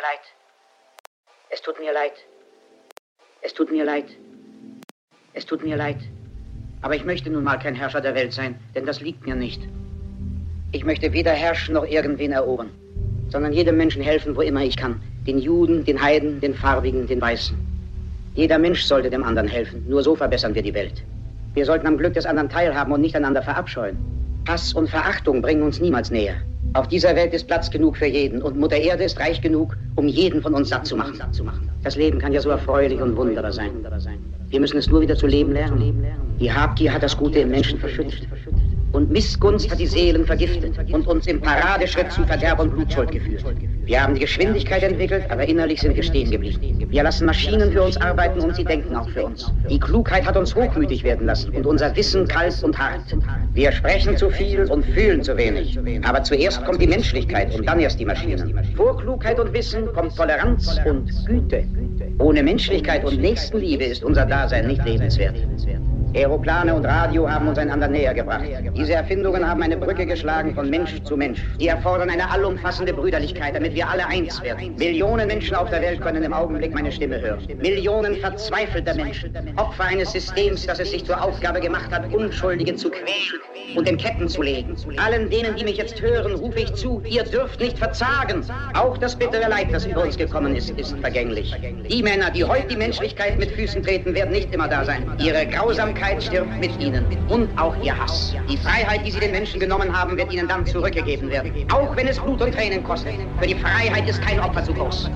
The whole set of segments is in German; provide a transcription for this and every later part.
mir leid. Es tut mir leid. Es tut mir leid. Es tut mir leid. Aber ich möchte nun mal kein Herrscher der Welt sein, denn das liegt mir nicht. Ich möchte weder herrschen noch irgendwen erobern, sondern jedem Menschen helfen, wo immer ich kann. Den Juden, den Heiden, den Farbigen, den Weißen. Jeder Mensch sollte dem anderen helfen. Nur so verbessern wir die Welt. Wir sollten am Glück des anderen teilhaben und nicht einander verabscheuen. Hass und Verachtung bringen uns niemals näher. Auf dieser Welt ist Platz genug für jeden und Mutter Erde ist reich genug, um jeden von uns satt zu machen. Das Leben kann ja so erfreulich und wunderbar sein. Wir müssen es nur wieder zu leben lernen. Die Habgier hat das Gute im Menschen verschüttet. Und Missgunst hat die Seelen vergiftet und uns im Paradeschritt zu Verderb und Blutschuld geführt. Wir haben die Geschwindigkeit entwickelt, aber innerlich sind wir stehen geblieben. Wir lassen Maschinen für uns arbeiten und sie denken auch für uns. Die Klugheit hat uns hochmütig werden lassen und unser Wissen kalt und hart. Wir sprechen zu viel und fühlen zu wenig. Aber zuerst kommt die Menschlichkeit und dann erst die Maschinen. Vor Klugheit und Wissen kommt Toleranz und Güte. Ohne Menschlichkeit und Nächstenliebe ist unser Dasein nicht lebenswert. Aeroplane und Radio haben uns einander näher gebracht. Diese Erfindungen haben eine Brücke geschlagen von Mensch zu Mensch. Die erfordern eine allumfassende Brüderlichkeit, damit wir alle eins werden. Millionen Menschen auf der Welt können im Augenblick meine Stimme hören. Millionen verzweifelter Menschen, Opfer eines Systems, das es sich zur Aufgabe gemacht hat, Unschuldige zu quälen und in Ketten zu legen. Allen denen, die mich jetzt hören, rufe ich zu, ihr dürft nicht verzagen. Auch das bittere Leid, das über uns gekommen ist, ist vergänglich. Die Männer, die heute die Menschlichkeit mit Füßen treten, werden nicht immer da sein. Ihre Grausamkeit Freiheit stirbt mit ihnen und auch ihr Hass. Die Freiheit, die sie den Menschen genommen haben, wird ihnen dann zurückgegeben werden. Auch wenn es Blut und Tränen kostet. Für die Freiheit ist kein Opfer zu groß.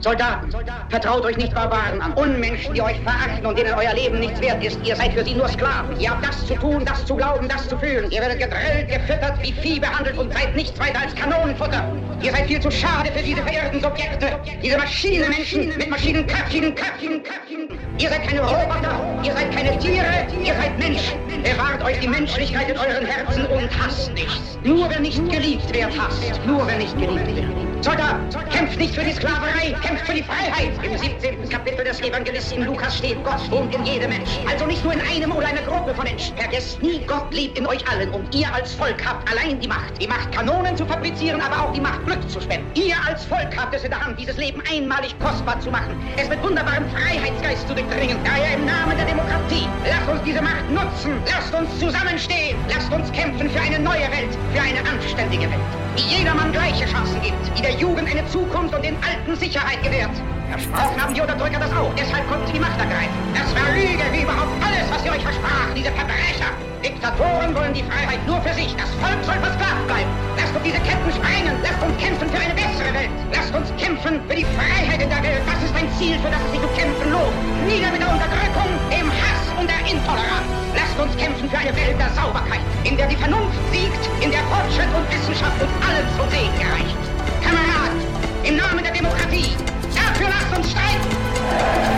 Soldaten, vertraut euch nicht Barbaren an. Unmenschen, die euch verachten und denen euer Leben nichts wert ist. Ihr seid für sie nur Sklaven. Ihr habt das zu tun, das zu glauben, das zu fühlen. Ihr werdet gedrillt, gefüttert, wie Vieh behandelt und seid nichts weiter als Kanonenfutter. Ihr seid viel zu schade für diese verirrten Subjekte. Diese Maschinenmenschen mit Maschinenköpfchen, Köpfchen, Köpfchen. Ihr seid keine Roboter, ihr seid keine Tiere, ihr seid Menschen. Bewahrt euch die Menschlichkeit in euren Herzen und hasst nichts. Nur wer nicht geliebt wird, hasst. Nur wer nicht geliebt wird. Soldat, kämpft nicht für die Sklaverei, kämpft für die Freiheit. Im 17. Kapitel des Evangelisten Lukas steht, Gott wohnt in jedem Menschen. Also nicht nur in einem oder einer Gruppe von Menschen. Vergesst nie, Gott lebt in euch allen und ihr als Volk habt allein die Macht. Die Macht, Kanonen zu fabrizieren, aber auch die Macht, Glück zu spenden. Ihr als Volk habt es in der Hand, dieses Leben einmalig kostbar zu machen. Es mit wunderbarem Freiheitsgeist zu durchdringen. Daher im Namen der Demokratie, lasst uns diese Macht nutzen. Lasst uns zusammenstehen. Lasst uns kämpfen für eine neue Welt, für eine anständige Welt. Die jedermann gleiche Chancen gibt, die der Jugend eine Zukunft und den Alten Sicherheit gewährt. Versprochen haben die Unterdrücker das auch, deshalb konnten sie die Macht ergreifen. Das war Lüge, wie überhaupt alles, was sie euch versprachen, diese Verbrecher. Diktatoren wollen die Freiheit nur für sich. Das Volk soll versklavt bleiben. Lasst uns diese Ketten sprengen. Lasst uns kämpfen für eine bessere Welt. Lasst uns kämpfen für die Freiheit in der Welt. Das ist ein Ziel, für das es sich zu kämpfen lohnt. Nieder mit der Unterdrückung, dem Hass der Intoleranz. Lasst uns kämpfen für eine Welt der Sauberkeit, in der die Vernunft siegt, in der Fortschritt und Wissenschaft uns allen zu Segen gereicht. Kameraden, im Namen der Demokratie, dafür lasst uns streiten!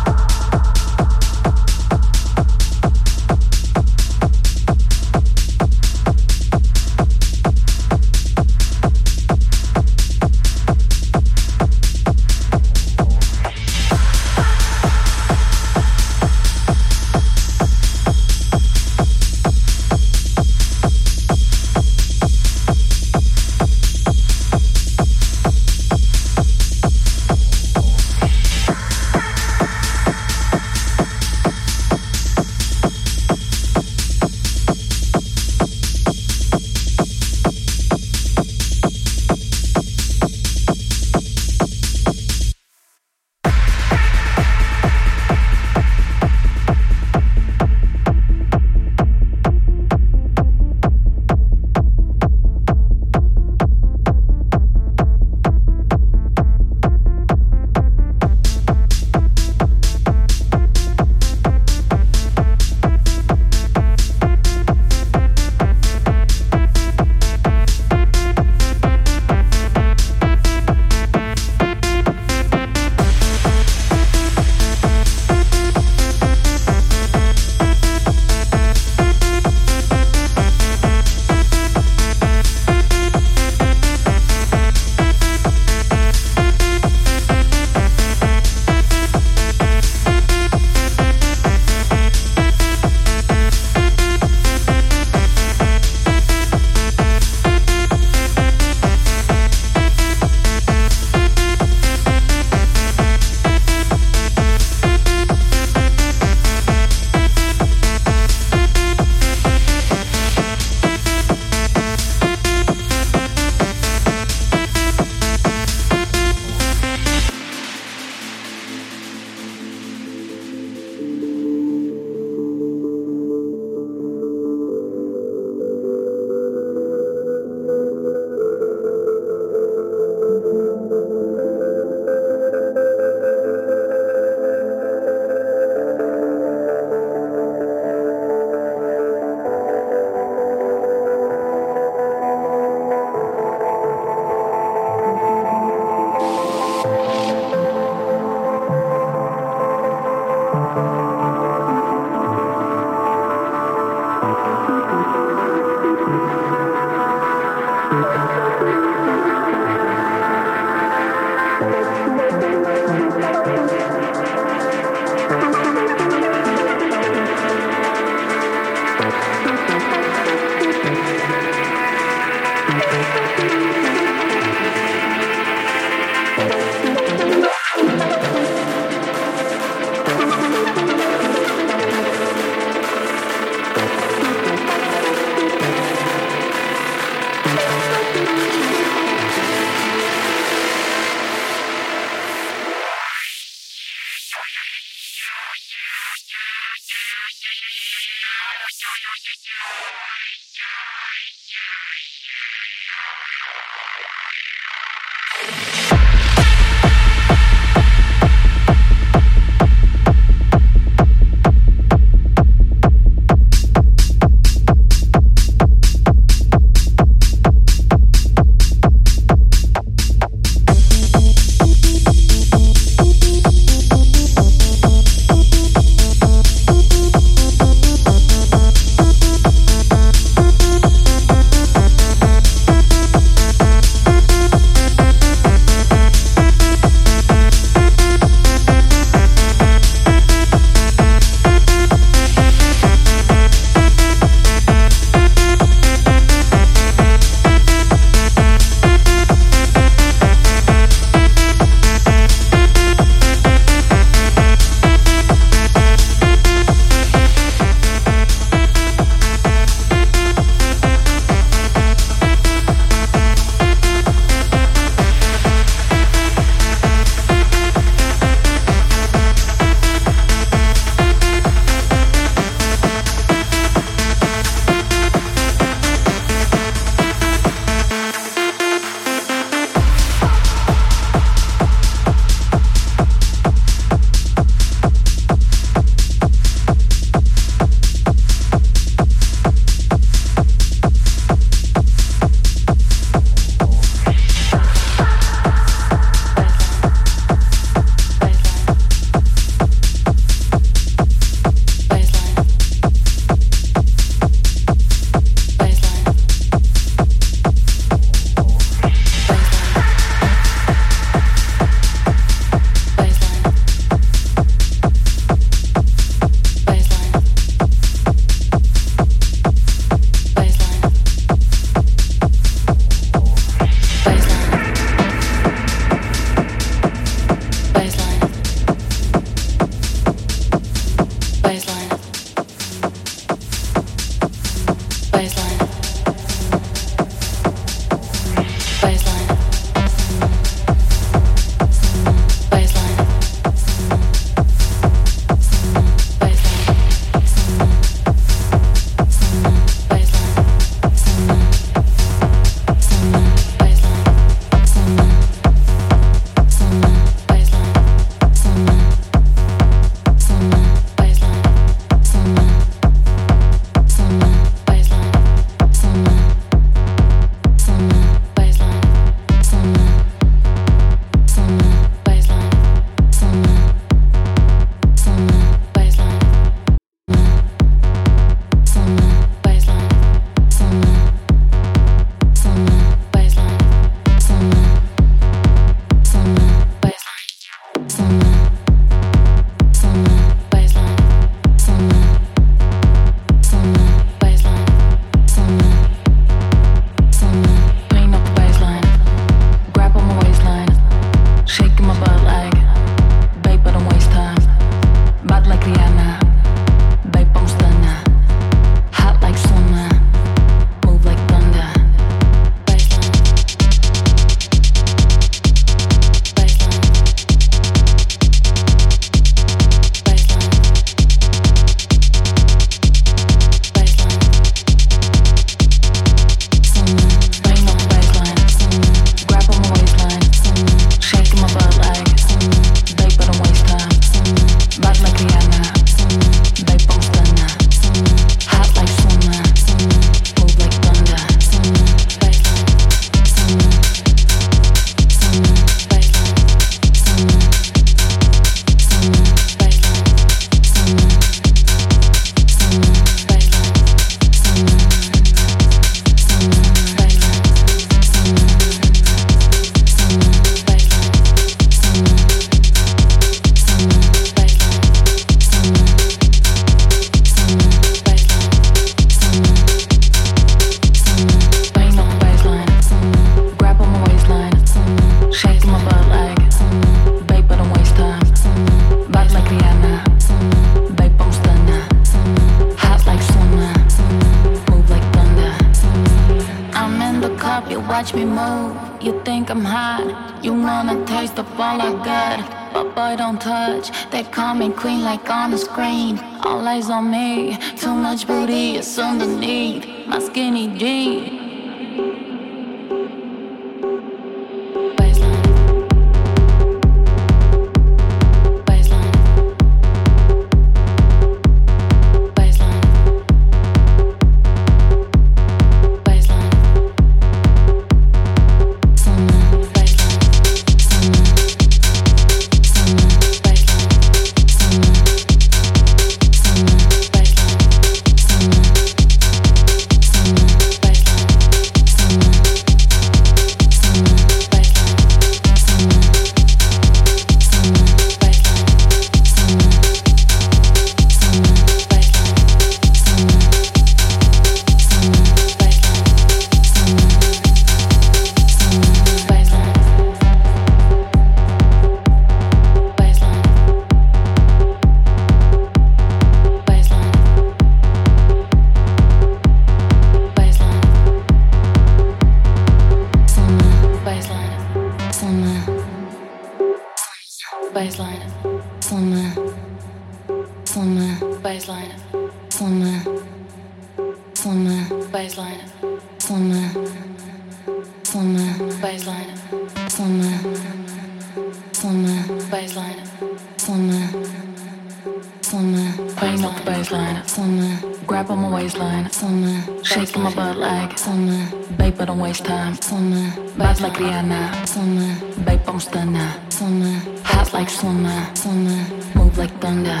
time. Summer, vibes like Rihanna. Summer, babe, I'm. Summer, hot like summer. Summer, move like thunder.